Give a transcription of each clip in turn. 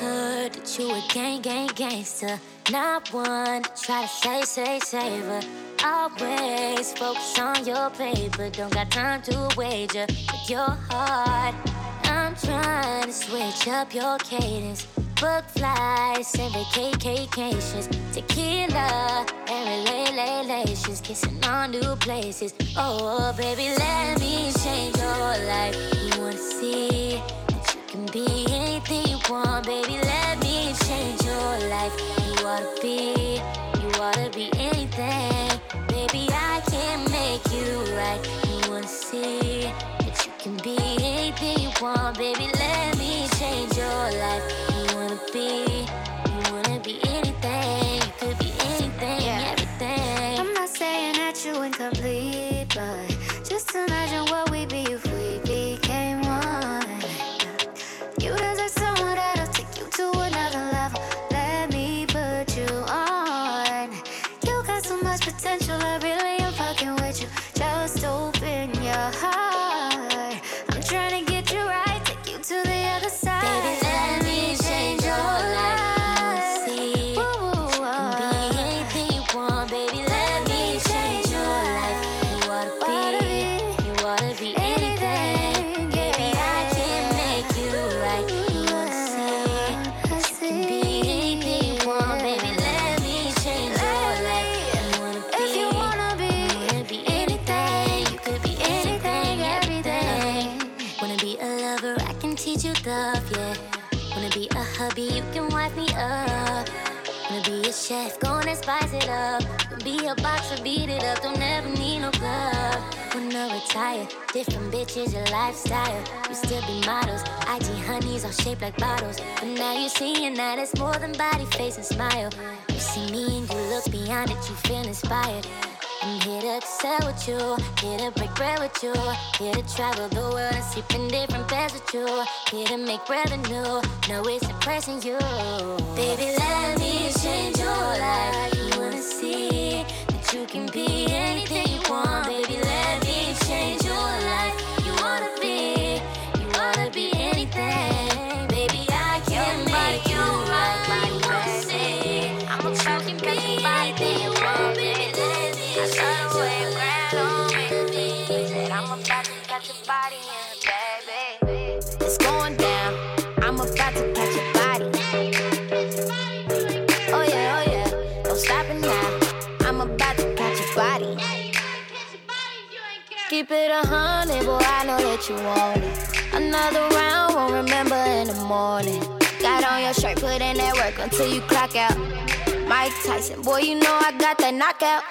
heard that you a gang, gang, gangster. Not one to try to say, say, savor. Always focus on your paper. Don't got time to wager with your heart. I'm trying to switch up your cadence. Book flights and vacations, tequila and relations, kissing on new places. Oh, baby, let me change your life. You wanna see that you can be you baby? Let me change your life. You ought to be, you ought to be anything, baby. I can make you right. You wanna see that you can be anything you want, baby? Let me change your life You wanna be. You wanna be anything, you could be anything, yeah. everything. I'm not saying that you're incomplete, but just imagine what we'd be chef, gonna spice it up. Be a boxer, beat it up, don't ever need no glove. Wanna retire, different bitches, your lifestyle. You still be models, IG honeys all shaped like bottles. But now you're seeing that it's more than body, face, and smile. You see me and you look beyond it, you feel inspired. I'm here to excel with you, here to break bread with you, here to travel the world and sleep in different beds with you, here to make revenue. No, it's impressing you. Baby, let me change your life. You wanna see that you can be anything you want, baby. Keep it a hundred, boy. I know that you want it. Another round, won't remember in the morning. Got on your shirt, put in that work until you clock out. Mike Tyson, boy, you know I got that knockout.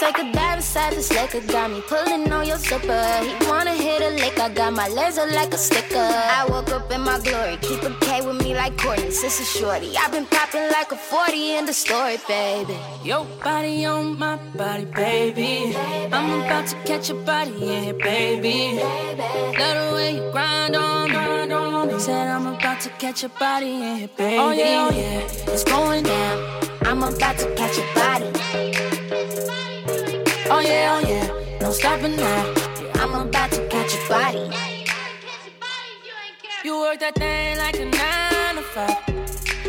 Take a dive inside this liquor, got me pulling on your zipper. He wanna hit a lick, I got my laser like a sticker. I woke up in my glory, keep a K with me like Courtney, sister shorty. I've been popping like a 40 in the story, baby. Your body on my body, baby. I'm about to catch your body yeah, baby. Love the way you grind on, grind on. Said I'm about to catch your body here, baby. Oh yeah, oh yeah, it's going down. I'm about to catch your body. Oh yeah, oh yeah, no stopping now. I'm about to catch your body. You work that thing like a nine to five.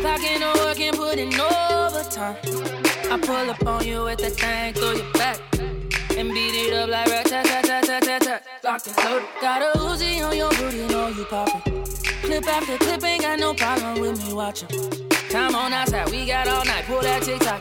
Clocking and putting overtime. I pull up on you with that thing through your back. And beat it up like rat tat tat tat tat tat tat. Locked and loaded. Got a Uzi on your booty, know you poppin'. Clip after clip, ain't got no problem with me watching. Time on outside, we got all night. Pull that TikTok.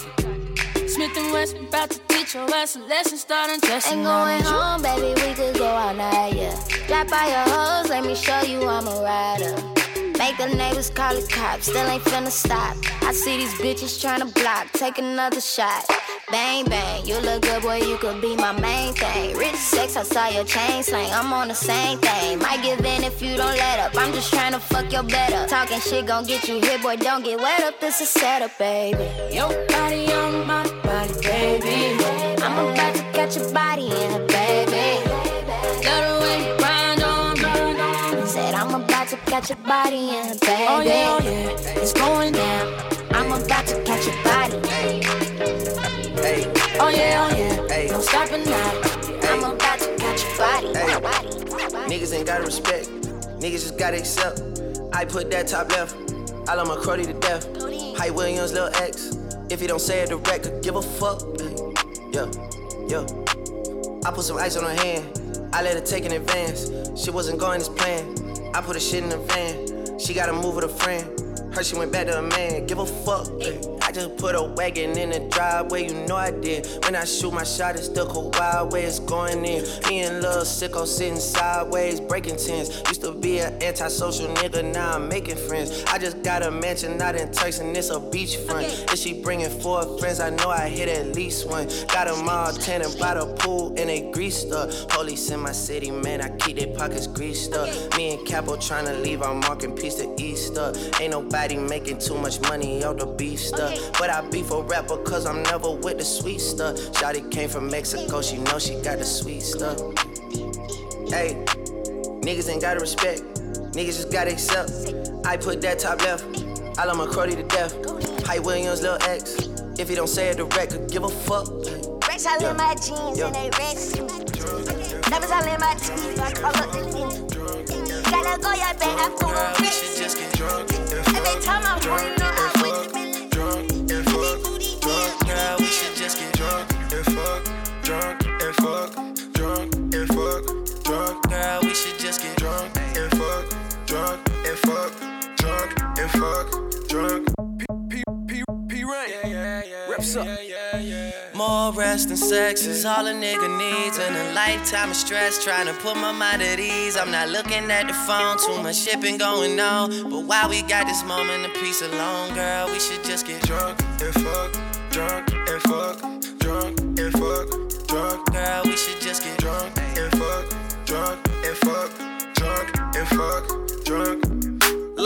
Smith and Wesson, about to teach your ass a lesson, start undressing. Ain't going home, baby, we could go all night, yeah. Drop by your hoes, let me show you I'm a rider. Make the neighbors call the cops, still ain't finna stop. I see these bitches tryna block, take another shot. Bang, bang, you look good, boy, you could be my main thing. Rich sex, I saw your chain slang, I'm on the same thing. Might give in if you don't let up, I'm just tryna fuck your better. Talking shit gon' get you hit, boy, don't get wet up, this is setup, baby. Your body on my body, baby. I'm about to catch your body in her, catch your body in baby. Oh yeah, oh yeah, it's going down. I'm about to catch your body. Hey, Oh yeah, oh yeah, no stopping now. I'm about to catch your body. Niggas ain't gotta respect, niggas just gotta accept. I put that top left, I love my cruddy to death. Hype Williams, Lil X. If he don't say it direct, could give a fuck. Yeah, yeah. I put some ice on her hand. I let her take in advance. She wasn't going as planned. I put a shit in the van. She gotta move with a friend. Heard she went back to a man, give a fuck. I just put a wagon in the driveway, you know I did. When I shoot my shot, it's the wild way it's going in. Me and Lil Sicko sitting sideways, breaking tens. Used to be an antisocial nigga, now I'm making friends. I just got a mansion out in Turks and it's a beachfront. If she bringing four friends, I know I hit at least one. Got them all tanning by the pool and they greased up. Police in my city, man, I keep their pockets greased up. Me and Capo trying to leave our mark marking piece to Easter. Ain't nobody Nobody making too much money out the beef stuff. Okay. But I be for rapper cause I'm never with the sweet stuff. Shotty came from Mexico, she know she got the sweet stuff. Hey, niggas ain't gotta respect. Niggas just gotta accept. I put that top left. I love my cruddy to death. Hype Williams, Lil X. If he don't say it direct, could give a fuck. Racks I yeah. in my jeans yeah. and they too. Numbers in my teeth, I call up the team. Gotta go, yeah, babe, I'm full of rich. Every time I'm you know I'm Drunk and fuck, drunk, girl, we should just get drunk and fuck, drunk and fuck, drunk and fuck, drunk, girl, we should just get drunk and fuck, drunk and fuck, drunk and fuck, drunk. P P P Rain, yeah yeah yeah, reps up. Yeah, yeah, yeah. More rest and sex is all a nigga needs. And a lifetime of stress trying to put my mind at ease. I'm not looking at the phone, too much shipping going on. But while we got this moment of peace alone, girl, we should just get drunk and fuck, drunk and fuck, drunk and fuck, drunk. Girl, we should just get drunk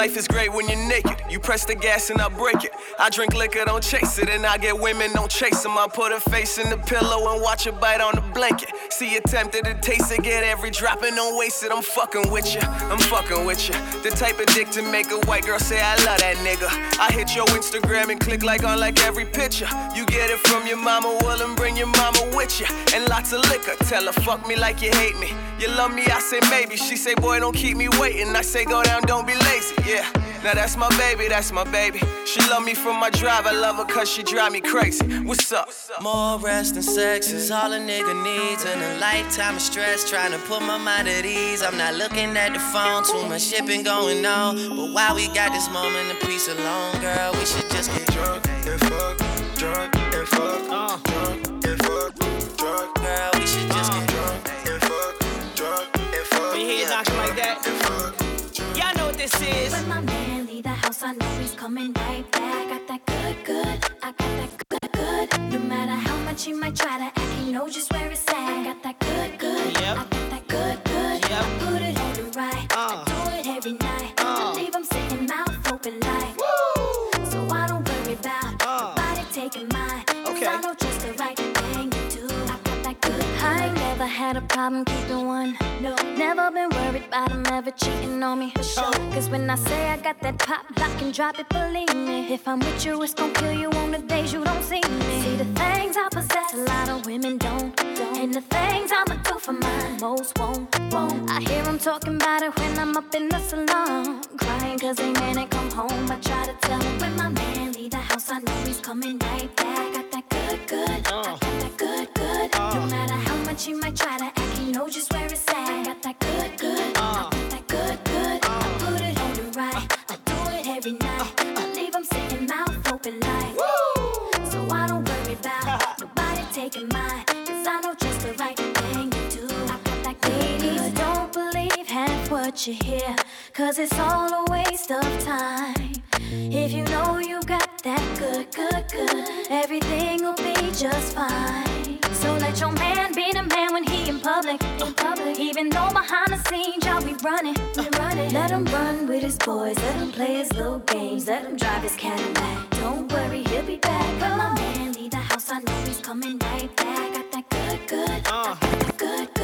Life is great when you're naked. You press the gas and I break it. I drink liquor, don't chase it. And I get women, don't chase them. I put her face in the pillow and watch her bite on the blanket. See you tempted to taste it, get every drop and don't waste it. I'm fucking with you, I'm fucking with you. The type of dick to make a white girl say, I love that nigga. I hit your Instagram and click like on like every picture. You get it from your mama, well, and bring your mama with you. And lots of liquor, tell her, fuck me like you hate me. You love me, I say maybe. She say, boy, don't keep me waiting. I say, go down, don't be lazy. Yeah, now that's my baby, that's my baby. She love me from my drive, I love her cause she drive me crazy. What's up? More rest and sex is all a nigga needs. And a lifetime of stress trying to put my mind at ease. I'm not looking at the phone, too much shipping going on. But while we got this moment of peace alone, girl, we should just get drunk and fuck, drunk and fuck, uh. drunk and fuck, drunk. Girl, When my man leave the house, I know he's coming right back. Got that good, good. I got that good, good. No matter how much he might try to act, he knows just where it's at. I got that good, good. Yep. I got that good, good. Yep. I put it on the right. Uh. I do it every night. Uh. I leave him sitting mouth open like. Had a problem keeping one. No, never been worried about him ever cheating on me for sure. Cause when I say I got that pop, lock and drop it, believe me. If I'm with you, it's gon' kill you on the days you don't see me. See the things I possess, a lot of women don't. don't. And the things I'ma do for mine, most won't. won't. I hear them talking about it when I'm up in the salon. Crying cause they man ain't come home. I try to tell them when my man leave the house, I know he's coming right back. Got that good, good. Uh. I got that good, good. Uh. No matter how much you might try to act, he know just where it's at. I got that good, good. Uh. I got that good, good. Uh. I put it on the right. I do it every night. I leave him sitting mouth open like. Woo! So I don't worry about nobody taking mine. Cause I know just the right thing to do. I got that good. Ladies, don't believe half what you hear. Cause it's all a waste of time. If you know you got that good, good, good, everything will be just fine. So let your man be the man when he in public. In public. Even though behind the scenes y'all be running. Running. Let him run with his boys. Let him play his little games. Let him drive his Cadillac. Don't worry, he'll be back. When my man leave the house, I know he's coming right back. Got that good, good. Uh, got that good, good.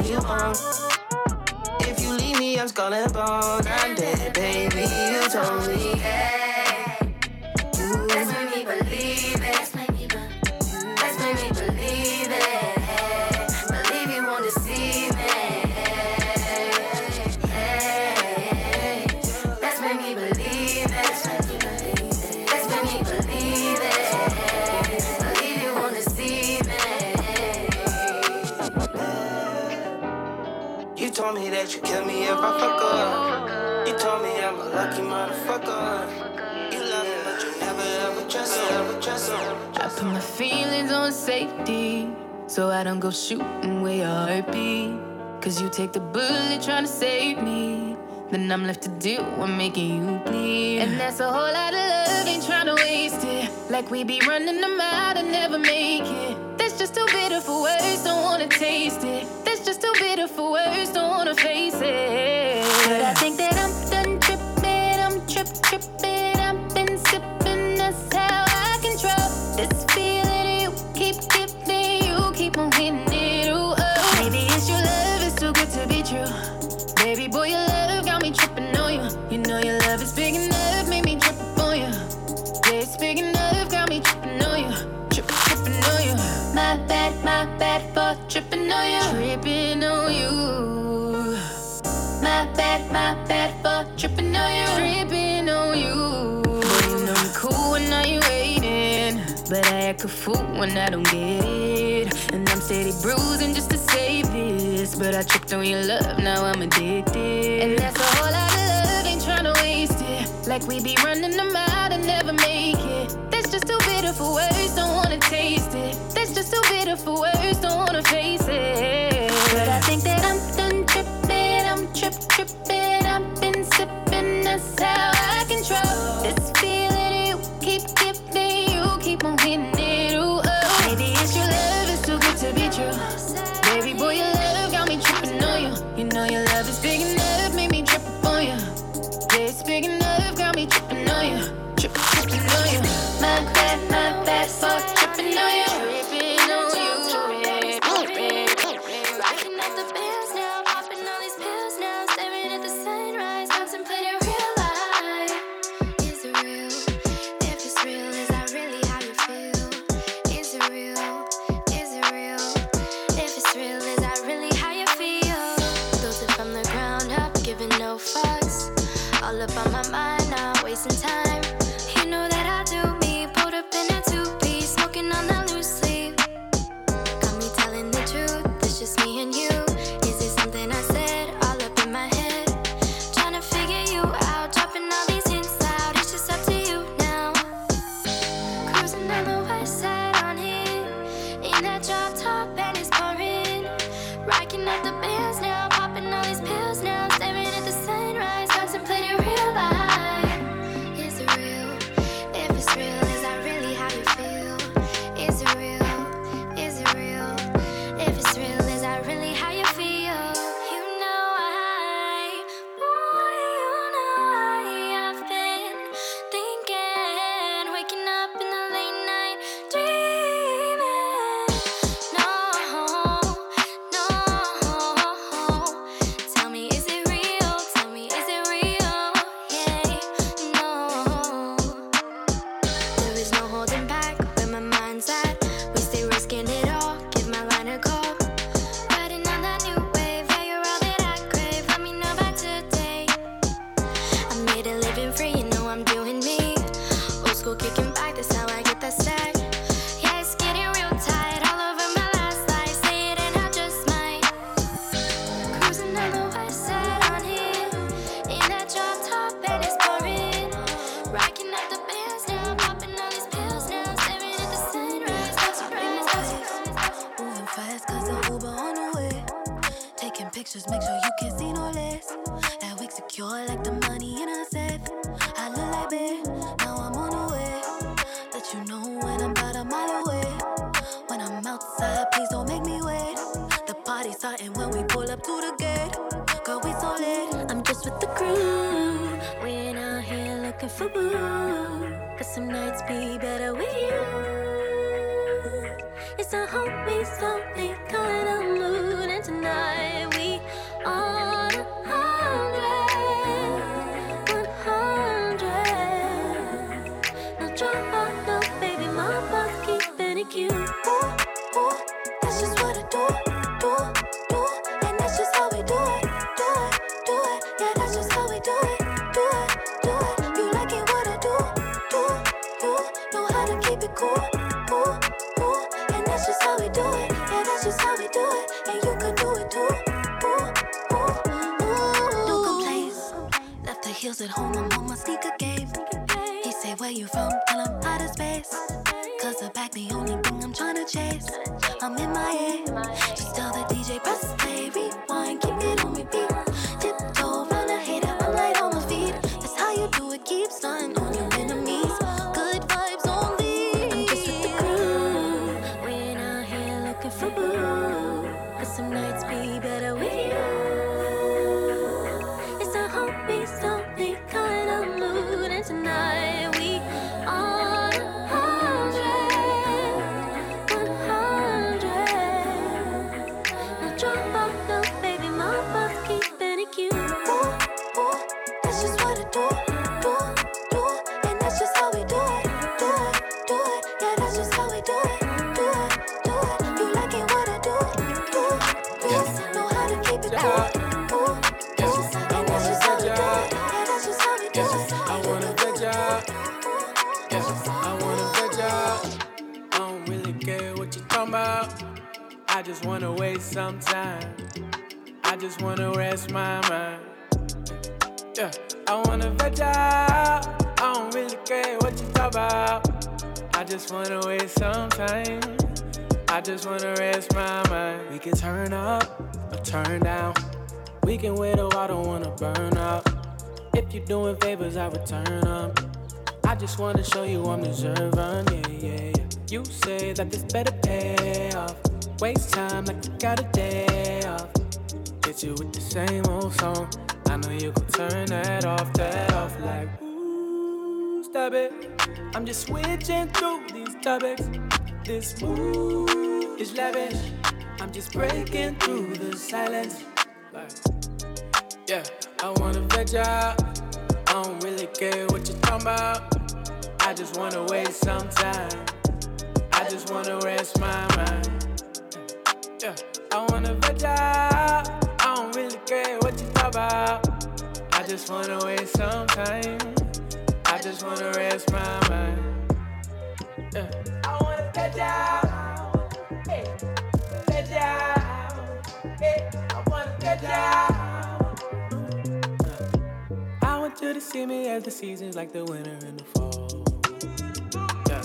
on your own. If you leave me, I'm skull and bone. I'm dead, baby. You told me, hey, you made me believe it. Shooting where your heart beat. Cause you told me I'm a lucky motherfucker. You love me, but you never ever trust me. I put my feelings on safety, so I don't go shooting with your R.P. 'Cause you take the bullet trying to save me. Then I'm left to do what making you bleed. And that's a whole lot of love, ain't trying to waste it. Like we be running them out and never make it. Just too bitter for words, don't wanna taste it. That's just too bitter for words, don't wanna face it. But I think that I'm done tripping, I'm trip tripping, a fool when I don't get it. And I'm steady bruising just to save this. But I tripped on your love, now I'm addicted. And that's a whole lot of love, ain't trying to waste it. Like we be running them out and never make it. That's just too bitter for words, don't wanna taste it. That's just too bitter for words, don't wanna face my mind. how we do it. Yeah, that's just how we do it. And you could do it too. Ooh, ooh, ooh. No complaints. Left the heels at home, I'm on my sneaker game. He say, Where you from? Tell him outer space. Cause the back, the only thing I'm trying to chase. I'm in my head. Just I don't really care what you talk about. I just wanna waste some time. I just wanna rest my mind. We can turn up or turn down. We can whittle, I don't wanna burn up. If you're doing favors, I return them. I just wanna show you I'm deserving, yeah, yeah, yeah. You say that this better pay off. Waste time like you got a day off. Hit you with the same old song. I know you could turn that off, that off like, ooh, stop it. I'm just switching through these topics. This ooh is lavish. I'm just breaking through the silence. Like, yeah, I wanna veg out. I don't really care what you're talking about. I just wanna waste some time. I just wanna rest my mind. Yeah, I wanna veg out about. I just wanna waste some time. I just wanna rest my mind. Uh. I wanna get down. Hey, I wanna uh. I want you to see me as the seasons, like the winter and the fall. Yeah.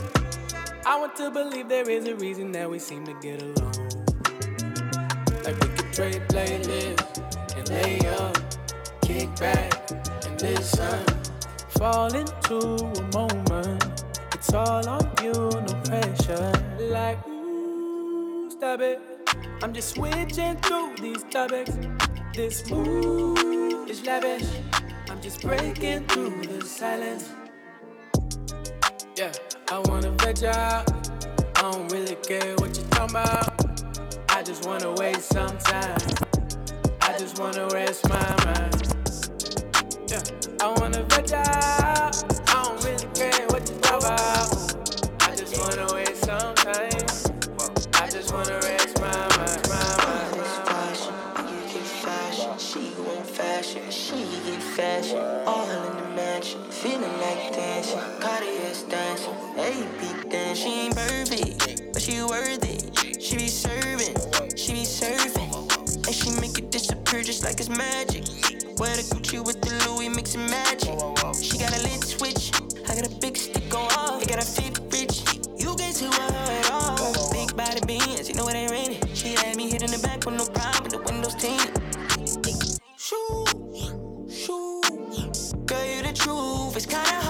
I want to believe there is a reason that we seem to get along. Could trade and lay up, kick back and listen. Fall into a moment. It's all on you, no pressure. Like, ooh, stop it. I'm just switching through these topics. This mood is lavish. I'm just breaking through the silence. Yeah, I wanna veg out. I don't really care what you're talking about. Just wanna waste some time. I just wanna rest my mind. Yeah, I wanna veg out. I don't really care what you talk about. I just wanna waste some time. I just wanna rest my mind, my mind. She want fashion, she get fashion. All in the mansion, feeling like dancing. Cartier's dancing, AP dancing. She ain't perfect, but she worth it. Just like it's magic. Wear the Gucci with the Louis mixing magic. She got a lit switch, I got a big stick go off. Got a fit rich. You get to her at all. Big body beans, you know it ain't raining. She had me hit in the back with no problem, with the windows tinted. Shoes, shoes. Girl, you the truth. It's kinda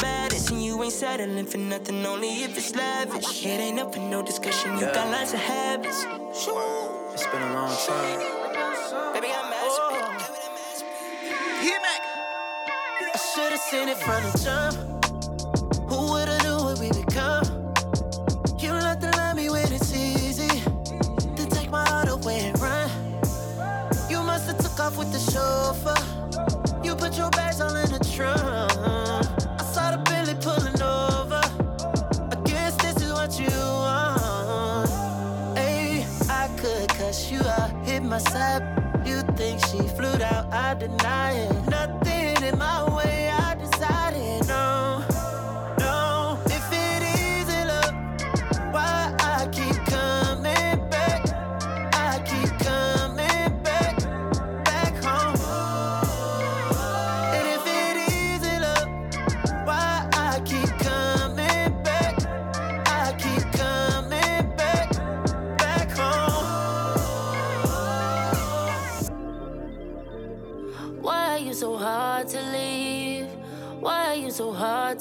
baddest and you ain't settling for nothing, only if it's lavish. It ain't up for no discussion, you got lots of habits. It's been a long time. Baby, I'm masterpiece. Hit back. I should've seen it from the jump. Who would've knew what we'd become? You love to love me when it's easy. To take my heart away and run. You must've took off with the chauffeur. You put your bags all in the trunk. You think she flew out, I deny it. Nothing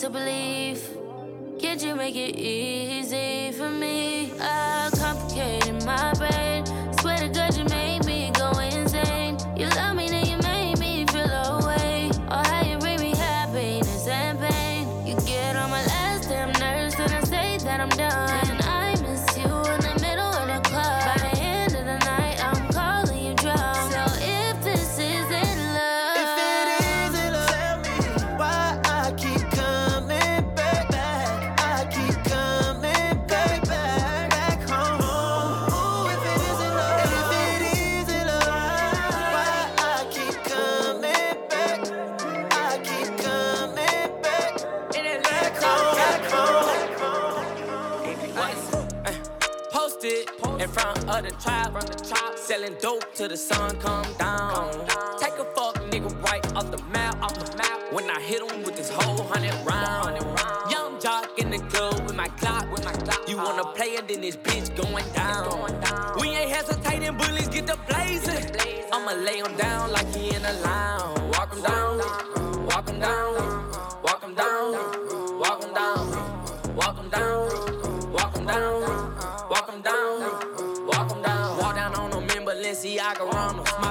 to believe? Can't you make it easy for me? I complicated my brain. Selling dope till the sun come down. Take a fuck nigga right off the map, off the map. When I hit him with this whole hundred round. Young jock in the club with my clock, with my clock. You wanna play it, then this bitch going down. We ain't hesitating, bullies get the blazing. I'ma lay him down like he in a lounge.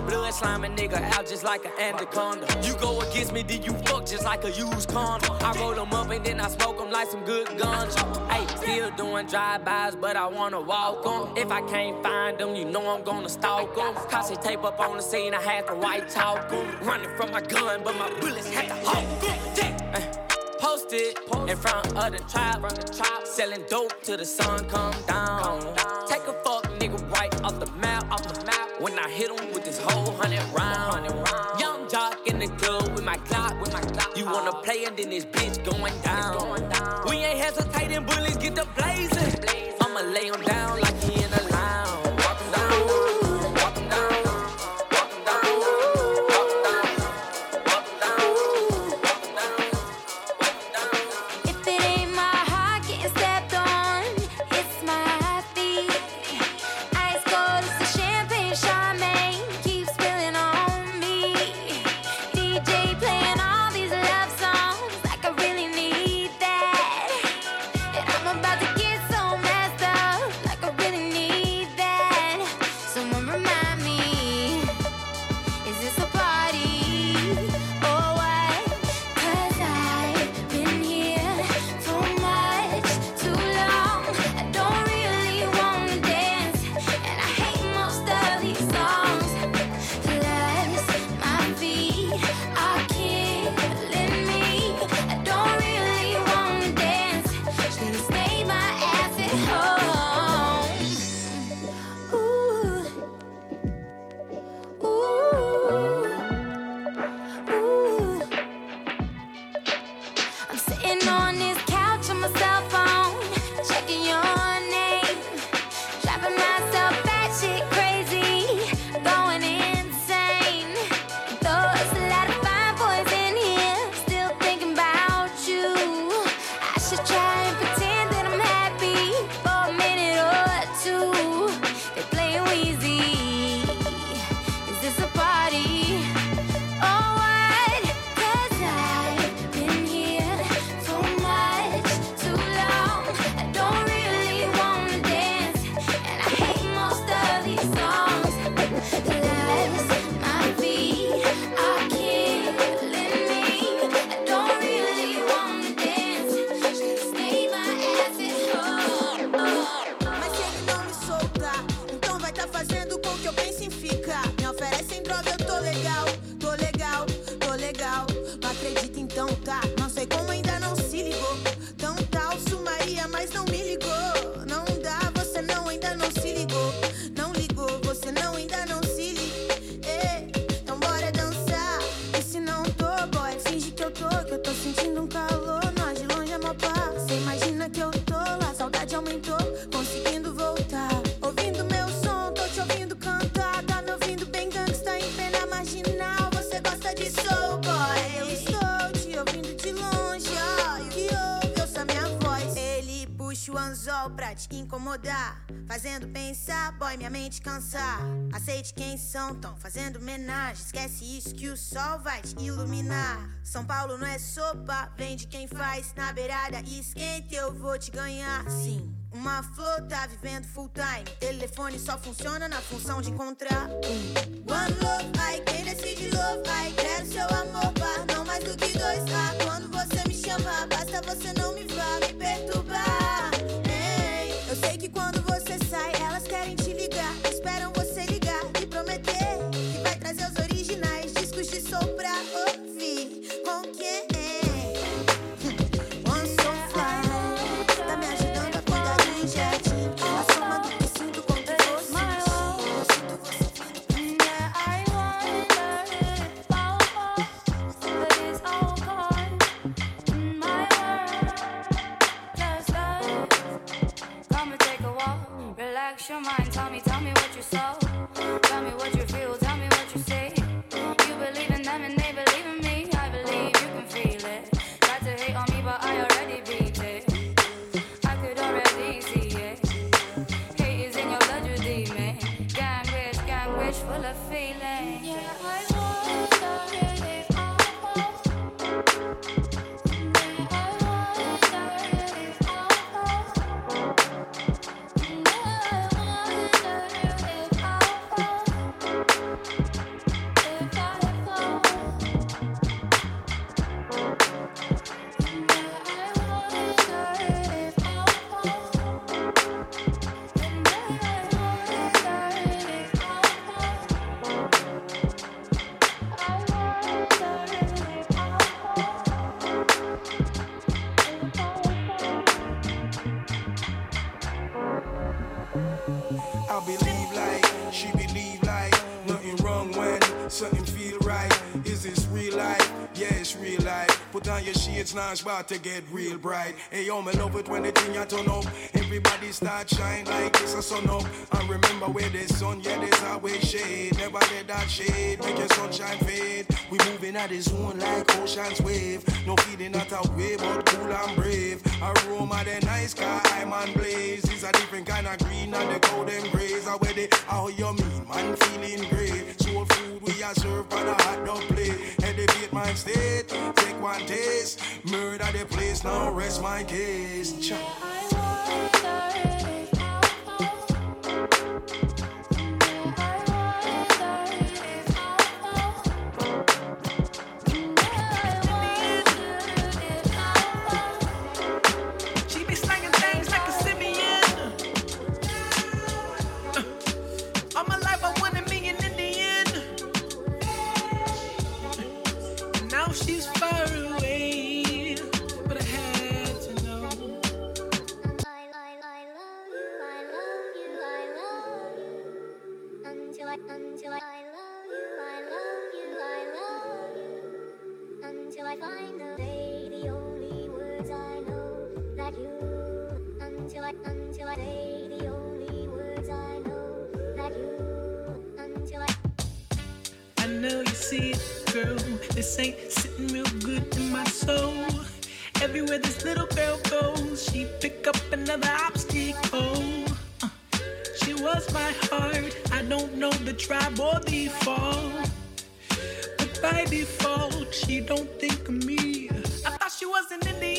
blood, slime a nigga out just like an anaconda. You go against me, then you fuck just like a used condom. I roll them up and then I smoke them like some good guns. Hey, still doing drive-bys, but I wanna walk them. If I can't find them, you know I'm gonna stalk them. Cosy tape up on the scene, I had to white talk em. Running from my gun, but my bullets had to hawk uh, Post it in front of the trap, selling dope till the sun come down. Take a fuck, nigga, right off the map, off the map. I hit him with this whole hundred round. Young jock in the club with my clock. With my clock. You wanna play and then this bitch going down. We ain't hesitating, bullets get the blazing. I'ma lay him down like go. minha mente cansar. Aceite quem são, tão fazendo homenagem. Esquece isso que o sol vai te iluminar. São Paulo não é sopa, vem de quem faz. Na beirada esquenta, eu vou te ganhar, sim. Uma flor tá vivendo full time. Telefone só funciona na função de encontrar. Um. One love, ai, quem decide love, ai. Quero seu amor, par, não mais do que dois, ah. Quando você me chama, basta você não right. Is this real life? Yeah, it's real life. Put on your shades now, it's about to get real bright. Hey yo, me love it when the thing I turn up. Everybody start shine like it's a sun up. And remember where there's sun, yeah, there's always shade. Never let that shade make your sunshine fade. We moving at the zone like ocean's wave. No feeling not a way, but cool and brave. Aroma the nice car, I'm on blaze. It's a different kind of green and the golden grays. Are where they, how you mean, man, feeling great. Are served on a hot dog plate. Elevate my state, take one taste. Murder the place, now rest my case. Cha. This ain't sitting real good in my soul. Everywhere this little girl goes, she pick up another obstacle. Uh, she was my heart. I don't know the tribe or the fall. But by default, she don't think of me. I thought she was an Indian.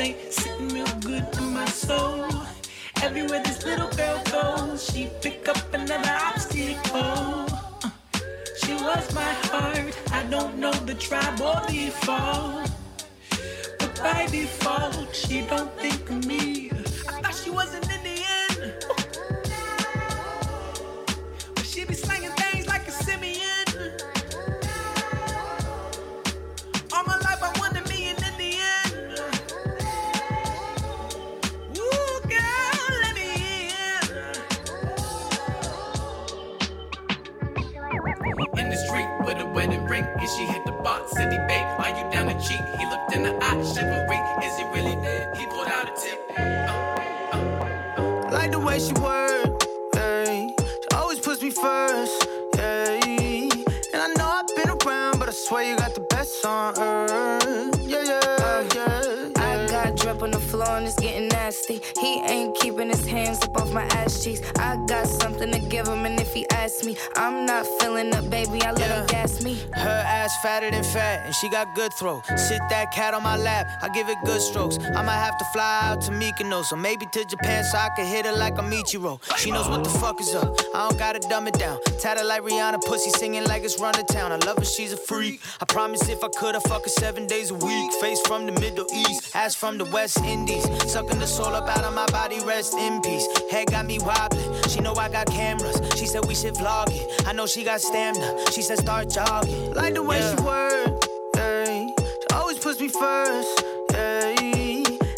Ain't sitting real good in my soul. Everywhere this little girl goes, she pick up another obstacle. Uh, She was my heart. I don't know the tribe or the fall. But by default, she don't think of me. And she hit the box, said he bait. Are you down to cheat? He looked in the eye, chivalry. Is he really dead? He pulled out a tip. Uh, uh, uh. Like the way she work, yeah. She always puts me first, yeah. And I know I've been around, but I swear you got the best on earth, yeah, yeah, yeah. I got drip on the floor and it's getting nasty. He ain't keeping his hands up off my ass cheeks. I got something to give him, and if he asks me, I'm not feeling up, baby. I let him gas me. Her ass fatter than fat, and she got good throw. Sit that cat on my lap, I give it good strokes. I might have to fly out to Mykonos, or maybe to Japan so I can hit her like a Michiro. She knows what the fuck is up. I don't gotta dumb it down. Tatted like Rihanna, pussy singing like it's run to town. I love her, she's a freak. I promise if I could, I fuck her seven days a week. Face from the Middle East, ass from the West Indies. Sucking the soul up out of my body, rest in peace. Head got me wobbling. She know I got cameras. She said we should vlog it. I know she got stamina. She said start jogging. Like the way she work, yeah. She always puts me first, yeah.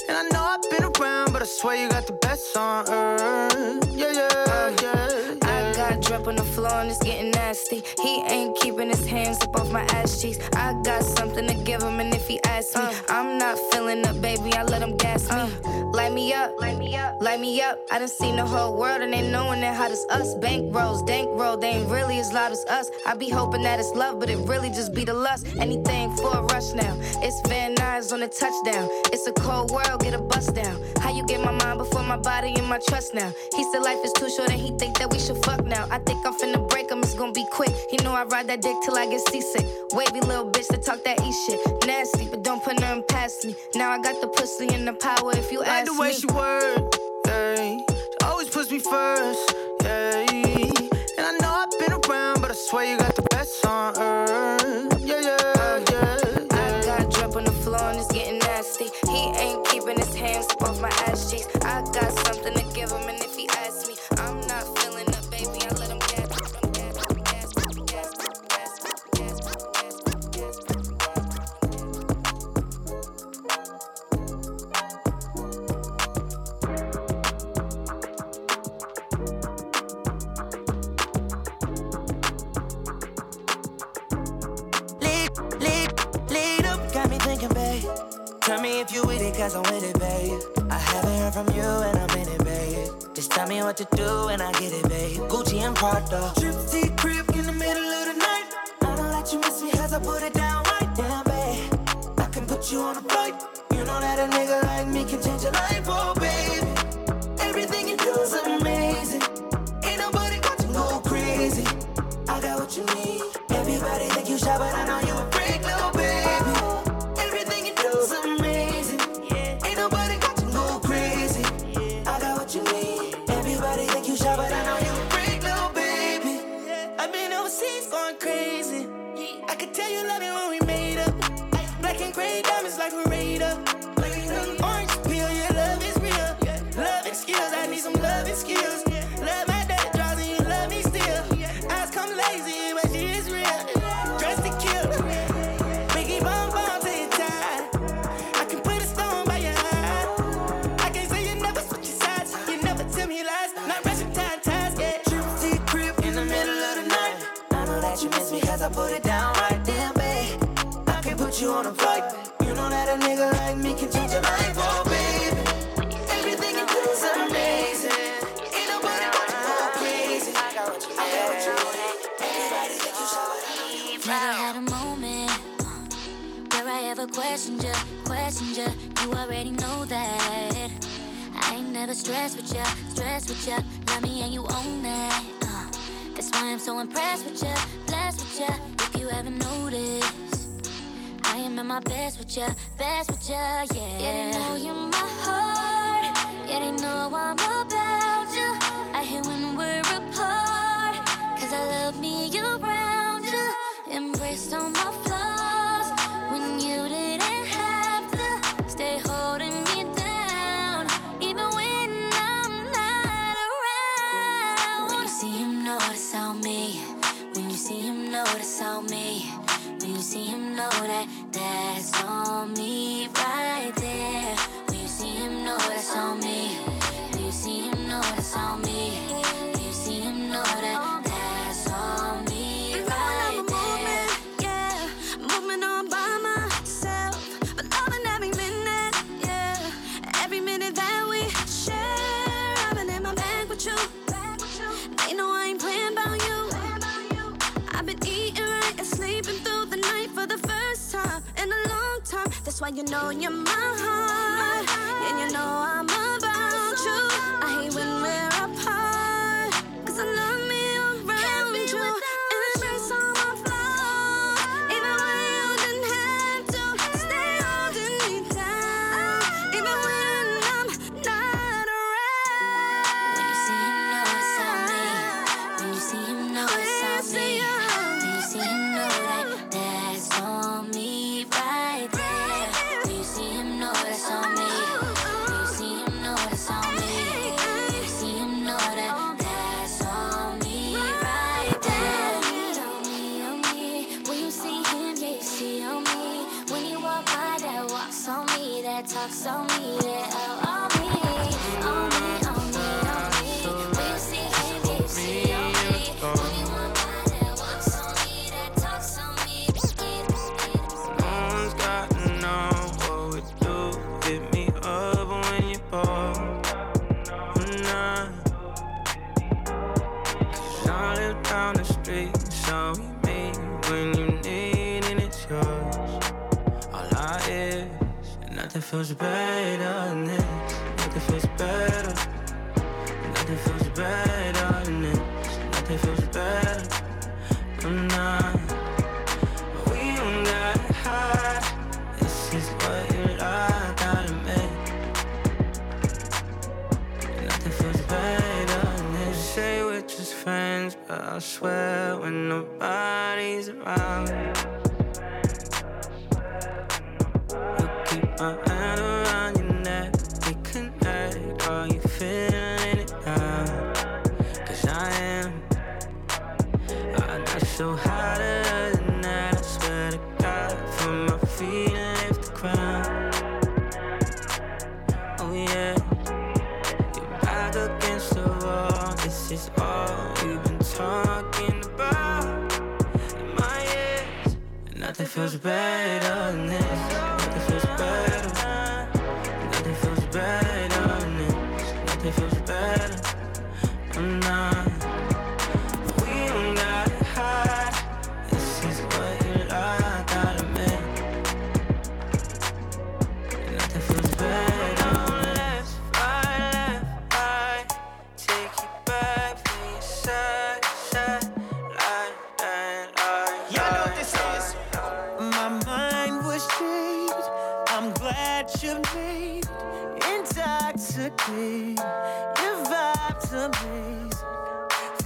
And I know I've been around, but I swear you got the best on earth, yeah, yeah, uh, yeah. I got drip on the it's getting nasty. He ain't keeping his hands up off my ass cheeks. I got something to give him, and if he asks me, uh. I'm not feeling up, baby. I let him gas me. Uh. Light me up, light me up, light me up. I done seen the whole world and they knowing that hot as us. Bank rolls, dank roll, they ain't really as loud as us. I be hoping that it's love, but it really just be the lust. Anything for a rush now. It's Van Nuys on the touchdown. It's a cold world, get a bust down. How you get my mind before my body and my trust now? He said life is too short and he think that we should fuck now. I think I'm finna to break him, it's gonna be quick. He know I ride that dick till I get seasick. Wavy little bitch that talk that E shit. Nasty, but don't put nothing past me. Now I got the pussy and the power if you like ask me. Like the way me. she work, ayy. She always puts me first, yeah. And I know I've been around, but I swear you got the best on earth. Yeah, yeah, yeah. yeah. I got a drip on the floor and it's getting nasty. He ain't keeping his hands off my ass cheeks. I got something to Tell me if you with it, cause I'm with it, babe. I haven't heard from you and I'm in it, babe. Just tell me what to do and I get it, babe. Gucci and Prada. Trip crib in the middle of the night. I don't let you miss me cause I put it down right down, babe. I can put you on a flight. You know that a nigga like me can change your life, oh, babe. Everything you do is amazing. Ain't nobody got you go crazy. I got what you need. Everybody think you shy, but I know you vibrator never question, ya, question, ya. You already know that. I ain't never stressed with ya, stressed with ya. Love me and you own that. Uh, that's why I'm so impressed with ya, blessed with ya. If you haven't noticed, I am at my best with ya, best with ya, yeah. Yeah, they know you're my heart. Yeah, they know I'm about you. I hear when we're apart. Cause I love me around you. Embraced on my me. Well, you know you're my heart, and you know I'm swear when nobody's around.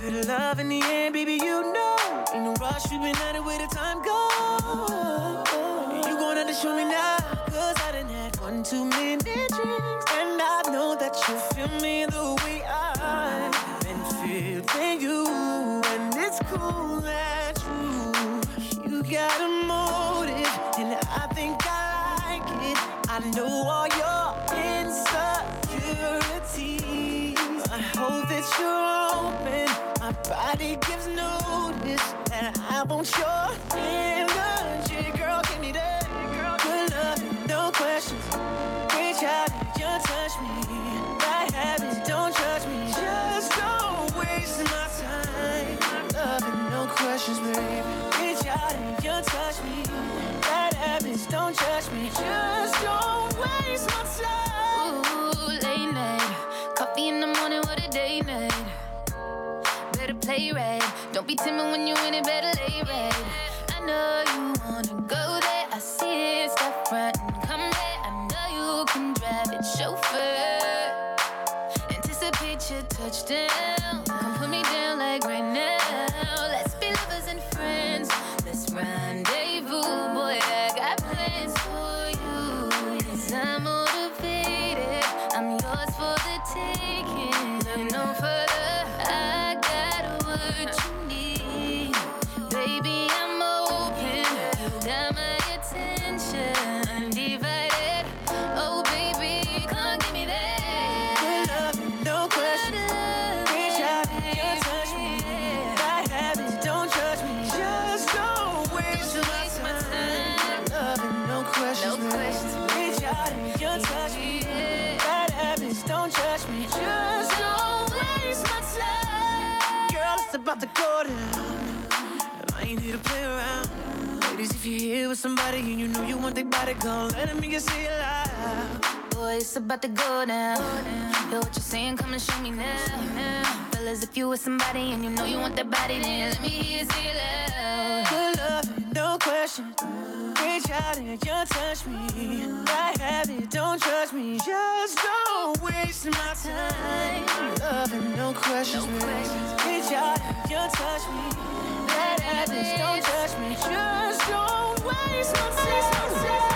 The love in the air, baby, you know. Ain't no rush, we've been at it where the time goes. You gonna have to show me now, cause I done had one too many drinks. And I know that you feel me the way I've been feeling you. And it's cool that you, you got a motive, and I think I like it. I know all your insecurities. I hope that you're open. Body gives notice that I want your energy. Girl, give me that. Good love, no questions. Reach out and just touch me. Bad habits, don't judge me. Just don't waste my time. Love no questions, baby. Reach out and just touch me. Bad habits, don't judge me. Just don't waste my time. Ooh, late night. Coffee in the morning, what a day night. Play right. Don't be timid when you in it, better lay right. I know you wanna go with somebody and you know you want their body, go let them hear you say it loud. Boy, it's about to go down. Hear what you're saying, come and show me now. Fellas, if you with somebody and you know you want that body, then let me hear you say it loud. Good love, no question. Reach out and just touch me. I have it, don't judge me. Just don't waste my time. Love and no questions, No questions. Reach out and just touch me. Don't judge me. Just don't waste my time.